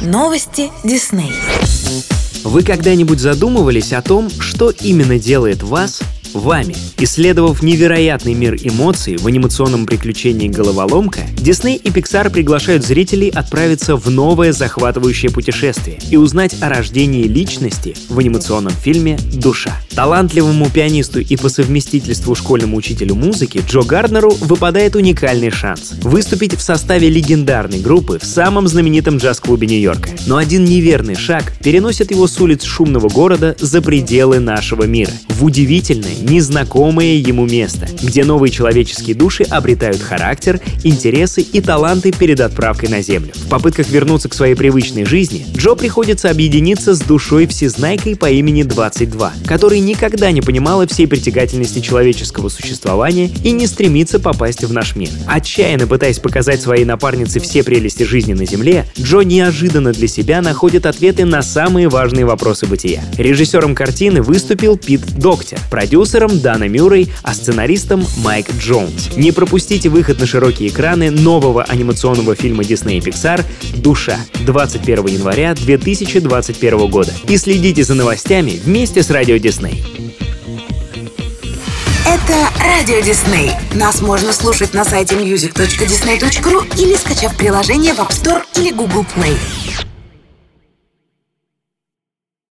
Новости Дисней. Вы когда-нибудь задумывались о том, что именно делает вас вами. Исследовав невероятный мир эмоций в анимационном приключении «Головоломка», Дисней и Pixar приглашают зрителей отправиться в новое захватывающее путешествие и узнать о рождении личности в анимационном фильме «Душа». Талантливому пианисту и по совместительству школьному учителю музыки Джо Гарднеру выпадает уникальный шанс выступить в составе легендарной группы в самом знаменитом джаз-клубе Нью-Йорка. Но один неверный шаг переносит его с улиц шумного города за пределы нашего мира, в удивительное, незнакомое ему место, где новые человеческие души обретают характер, интересы и таланты перед отправкой на Землю. В попытках вернуться к своей привычной жизни Джо приходится объединиться с душой всезнайкой по имени 22, который никогда не понимала всей притягательности человеческого существования и не стремится попасть в наш мир. Отчаянно пытаясь показать своей напарнице все прелести жизни на Земле, Джо неожиданно для себя находит ответы на самые важные вопросы бытия. Режиссером картины выступил Пит Доктер, продюсер продюсером Дана Мюррей, а сценаристом Майк Джонс. Не пропустите выход на широкие экраны нового анимационного фильма Disney Pixar «Душа» 21 января 2021 года. И следите за новостями вместе с Радио Дисней. Это Радио Дисней. Нас можно слушать на сайте music.disney.ru или скачав приложение в App Store или Google Play.